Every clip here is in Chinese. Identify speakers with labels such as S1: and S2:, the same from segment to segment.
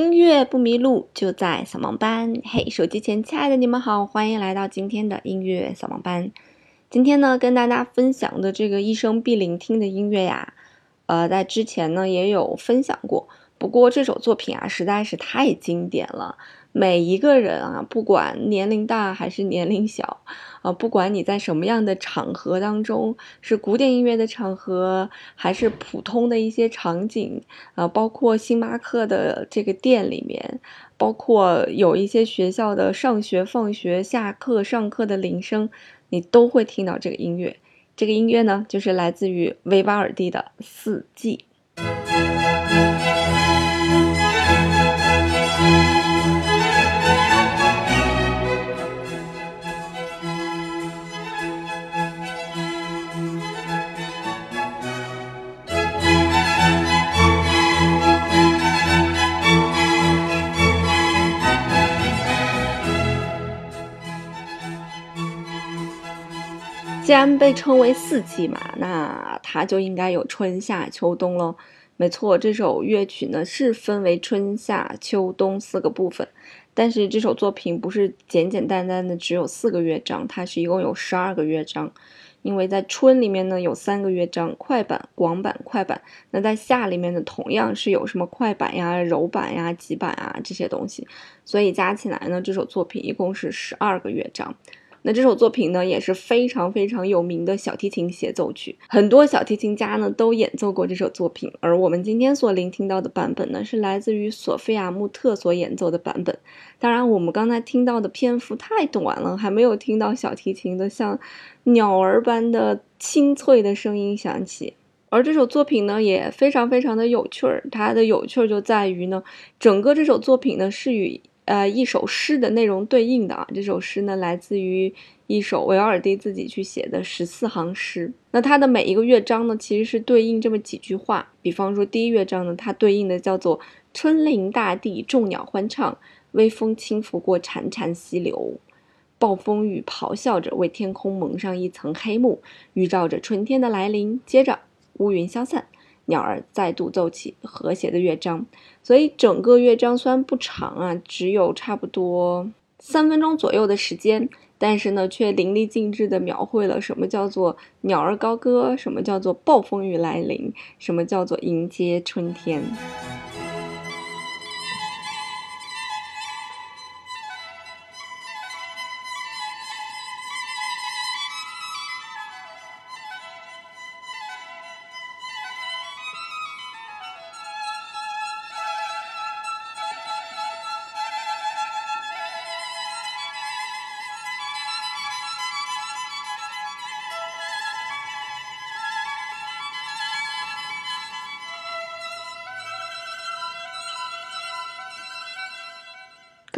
S1: 音乐不迷路，就在扫盲班。嘿，手机前亲爱的你们好，欢迎来到今天的音乐扫盲班。今天呢，跟大家分享的这个一生必聆听的音乐呀，呃，在之前呢也有分享过。不过这首作品啊，实在是太经典了。每一个人啊，不管年龄大还是年龄小，啊，不管你在什么样的场合当中，是古典音乐的场合，还是普通的一些场景，啊，包括星巴克的这个店里面，包括有一些学校的上学、放学、下课、上课的铃声，你都会听到这个音乐。这个音乐呢，就是来自于维瓦尔第的《四季》。既然被称为四季嘛，那它就应该有春夏秋冬喽。没错，这首乐曲呢是分为春夏秋冬四个部分，但是这首作品不是简简单单的只有四个乐章，它是一共有十二个乐章。因为在春里面呢有三个乐章，快板、广板、快板。那在夏里面呢同样是有什么快板呀、柔板呀、急板啊这些东西，所以加起来呢这首作品一共是十二个乐章。那这首作品呢也是非常非常有名的小提琴协奏曲，很多小提琴家呢都演奏过这首作品。而我们今天所聆听到的版本呢，是来自于索菲亚穆特所演奏的版本。当然，我们刚才听到的篇幅太短了，还没有听到小提琴的像鸟儿般的清脆的声音响起。而这首作品呢也非常非常的有趣儿，它的有趣儿就在于呢，整个这首作品呢是与。呃，一首诗的内容对应的啊，这首诗呢来自于一首维尔第自己去写的十四行诗。那它的每一个乐章呢，其实是对应这么几句话。比方说第一乐章呢，它对应的叫做“春临大地，众鸟欢唱，微风轻拂过潺潺溪流，暴风雨咆哮着为天空蒙上一层黑幕，预兆着春天的来临。接着乌云消散。鸟儿再度奏起和谐的乐章，所以整个乐章虽然不长啊，只有差不多三分钟左右的时间，但是呢，却淋漓尽致地描绘了什么叫做鸟儿高歌，什么叫做暴风雨来临，什么叫做迎接春天。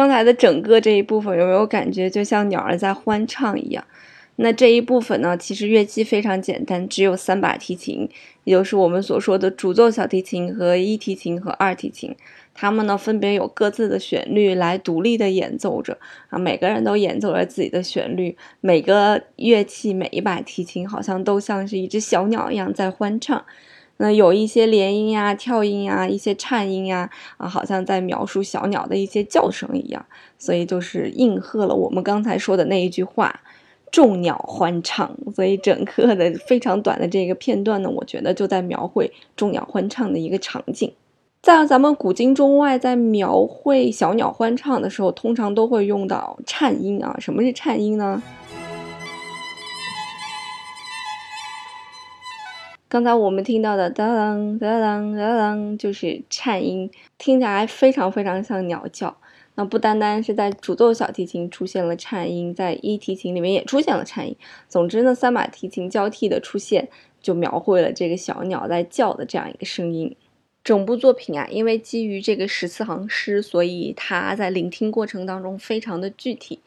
S1: 刚才的整个这一部分有没有感觉就像鸟儿在欢唱一样？那这一部分呢，其实乐器非常简单，只有三把提琴，也就是我们所说的主奏小提琴和一提琴和二提琴，它们呢分别有各自的旋律来独立的演奏着啊，每个人都演奏了自己的旋律，每个乐器每一把提琴好像都像是一只小鸟一样在欢唱。那有一些连音呀、跳音呀、一些颤音呀，啊，好像在描述小鸟的一些叫声一样，所以就是应和了我们刚才说的那一句话，“众鸟欢唱”。所以整个的非常短的这个片段呢，我觉得就在描绘众鸟欢唱的一个场景。在咱们古今中外，在描绘小鸟欢唱的时候，通常都会用到颤音啊。什么是颤音呢？刚才我们听到的哒啷哒啷哒啷，就是颤音，听起来非常非常像鸟叫。那不单单是在主奏小提琴出现了颤音，在一提琴里面也出现了颤音。总之呢，三把提琴交替的出现，就描绘了这个小鸟在叫的这样一个声音。整部作品啊，因为基于这个十四行诗，所以它在聆听过程当中非常的具体。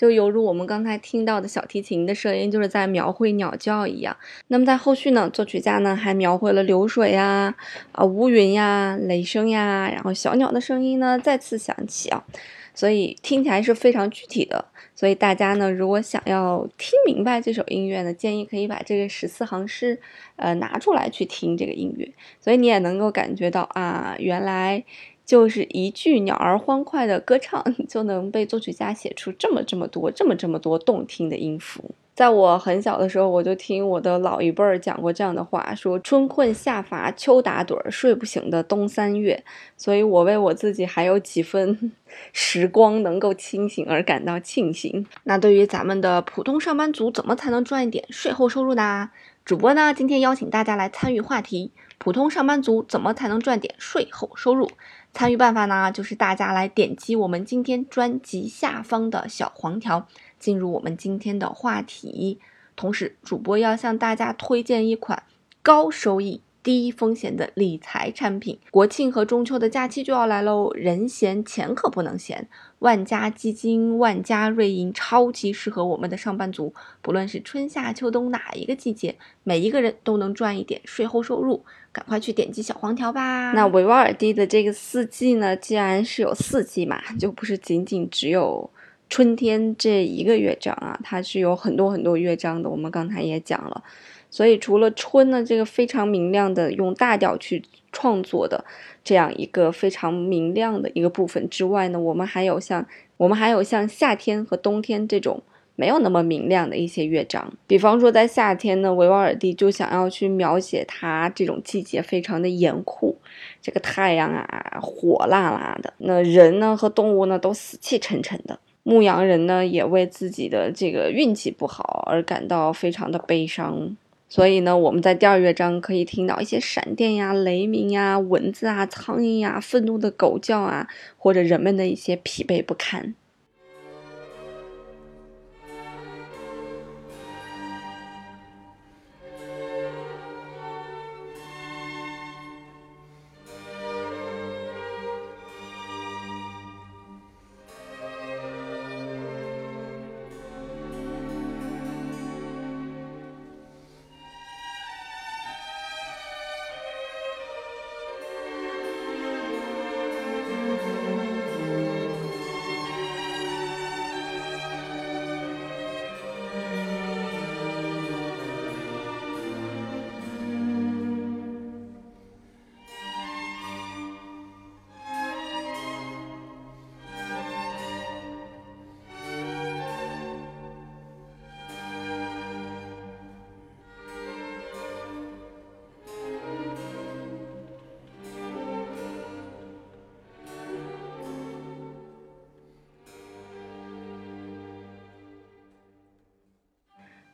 S1: 就犹如我们刚才听到的小提琴的声音，就是在描绘鸟叫一样。那么在后续呢，作曲家呢还描绘了流水呀、啊乌云呀、雷声呀，然后小鸟的声音呢再次响起啊，所以听起来是非常具体的。所以大家呢，如果想要听明白这首音乐呢，建议可以把这个十四行诗，呃拿出来去听这个音乐，所以你也能够感觉到啊，原来。就是一句鸟儿欢快的歌唱，就能被作曲家写出这么这么多、这么这么多动听的音符。在我很小的时候，我就听我的老一辈儿讲过这样的话：说春困夏乏秋打盹儿，睡不醒的冬三月。所以，我为我自己还有几分 时光能够清醒而感到庆幸。那对于咱们的普通上班族，怎么才能赚一点税后收入呢？主播呢，今天邀请大家来参与话题：普通上班族怎么才能赚点税后收入？参与办法呢，就是大家来点击我们今天专辑下方的小黄条。进入我们今天的话题，同时主播要向大家推荐一款高收益、低风险的理财产品。国庆和中秋的假期就要来喽，人闲钱可不能闲。万家基金、万家瑞银超级适合我们的上班族，不论是春夏秋冬哪一个季节，每一个人都能赚一点税后收入。赶快去点击小黄条吧。那维瓦尔第的这个四季呢，既然是有四季嘛，就不是仅仅只有。春天这一个乐章啊，它是有很多很多乐章的。我们刚才也讲了，所以除了春呢这个非常明亮的用大调去创作的这样一个非常明亮的一个部分之外呢，我们还有像我们还有像夏天和冬天这种没有那么明亮的一些乐章。比方说在夏天呢，维瓦尔第就想要去描写它这种季节非常的严酷，这个太阳啊火辣辣的，那人呢和动物呢都死气沉沉的。牧羊人呢，也为自己的这个运气不好而感到非常的悲伤。所以呢，我们在第二乐章可以听到一些闪电呀、雷鸣呀、蚊子啊、苍蝇呀、愤怒的狗叫啊，或者人们的一些疲惫不堪。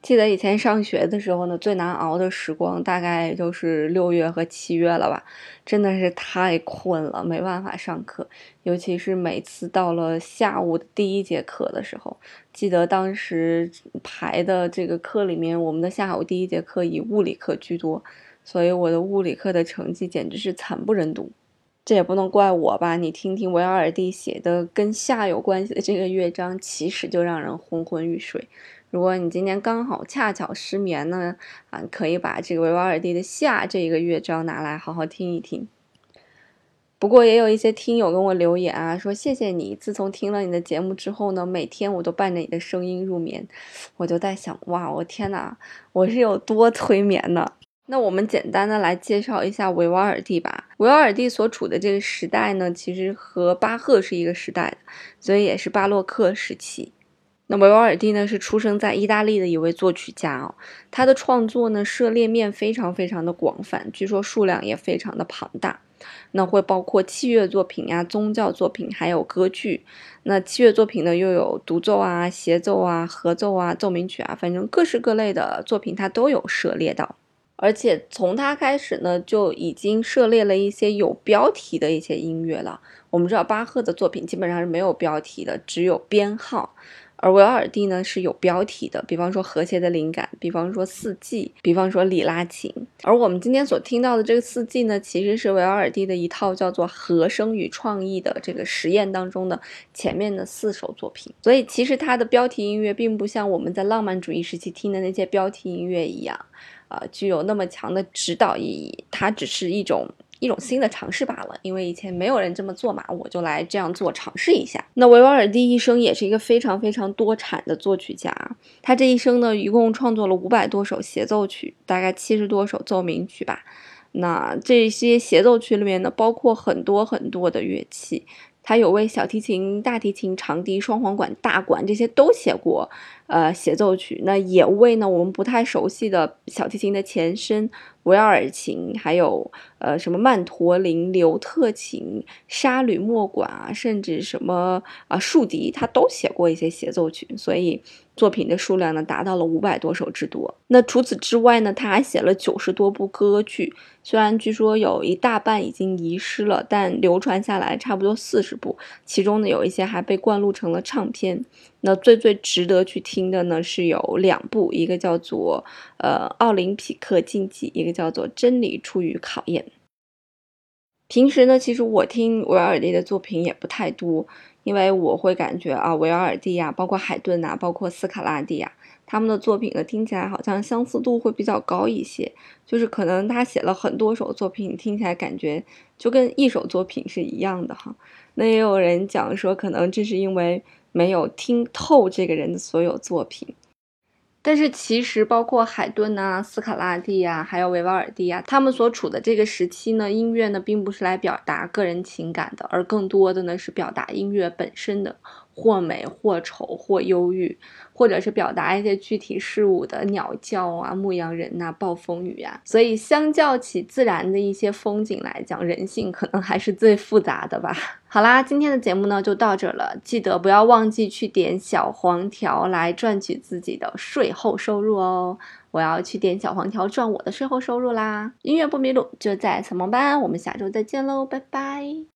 S1: 记得以前上学的时候呢，最难熬的时光大概就是六月和七月了吧，真的是太困了，没办法上课。尤其是每次到了下午第一节课的时候，记得当时排的这个课里面，我们的下午第一节课以物理课居多，所以我的物理课的成绩简直是惨不忍睹。这也不能怪我吧？你听听维瓦尔第写的跟夏有关系的这个乐章，其实就让人昏昏欲睡。如果你今天刚好恰巧失眠呢，啊，可以把这个维瓦尔第的夏这一个乐章拿来好好听一听。不过也有一些听友跟我留言啊，说谢谢你，自从听了你的节目之后呢，每天我都伴着你的声音入眠。我就在想，哇，我天哪，我是有多催眠呢？那我们简单的来介绍一下维瓦尔第吧。维瓦尔第所处的这个时代呢，其实和巴赫是一个时代的，所以也是巴洛克时期。那维瓦尔第呢，是出生在意大利的一位作曲家哦。他的创作呢，涉猎面非常非常的广泛，据说数量也非常的庞大。那会包括器乐作品呀、宗教作品，还有歌剧。那器乐作品呢，又有独奏啊、协奏啊、合奏啊、奏鸣曲啊，反正各式各类的作品，他都有涉猎到。而且从他开始呢，就已经涉猎了一些有标题的一些音乐了。我们知道巴赫的作品基本上是没有标题的，只有编号。而维瓦尔第呢是有标题的，比方说和谐的灵感，比方说四季，比方说里拉琴。而我们今天所听到的这个四季呢，其实是维瓦尔第的一套叫做和声与创意的这个实验当中的前面的四首作品。所以其实它的标题音乐并不像我们在浪漫主义时期听的那些标题音乐一样，啊，具有那么强的指导意义。它只是一种。一种新的尝试罢了，因为以前没有人这么做嘛，我就来这样做尝试一下。那维瓦尔第一生也是一个非常非常多产的作曲家，他这一生呢，一共创作了五百多首协奏曲，大概七十多首奏鸣曲吧。那这些协奏曲里面呢，包括很多很多的乐器，他有为小提琴、大提琴、长笛、双簧管、大管这些都写过，呃，协奏曲。那也为呢我们不太熟悉的小提琴的前身。维尔琴，还有呃什么曼陀林、刘特琴、沙吕莫管啊，甚至什么啊竖笛，他都写过一些协奏曲，所以作品的数量呢达到了五百多首之多。那除此之外呢，他还写了九十多部歌剧，虽然据说有一大半已经遗失了，但流传下来差不多四十部，其中呢有一些还被灌录成了唱片。那最最值得去听的呢是有两部，一个叫做呃奥林匹克竞技，一个。叫做真理出于考验。平时呢，其实我听维尔蒂的作品也不太多，因为我会感觉啊，维尔蒂呀，包括海顿呐，包括斯卡拉蒂呀，他们的作品呢，听起来好像相似度会比较高一些。就是可能他写了很多首作品，听起来感觉就跟一首作品是一样的哈。那也有人讲说，可能这是因为没有听透这个人的所有作品。但是其实，包括海顿啊、斯卡拉蒂啊，还有维瓦尔第啊，他们所处的这个时期呢，音乐呢，并不是来表达个人情感的，而更多的呢，是表达音乐本身的。或美或丑或忧郁，或者是表达一些具体事物的鸟叫啊、牧羊人呐、暴风雨啊。所以，相较起自然的一些风景来讲，人性可能还是最复杂的吧。好啦，今天的节目呢就到这了，记得不要忘记去点小黄条来赚取自己的税后收入哦。我要去点小黄条赚我的税后收入啦。音乐不迷路，就在草萌班。我们下周再见喽，拜拜。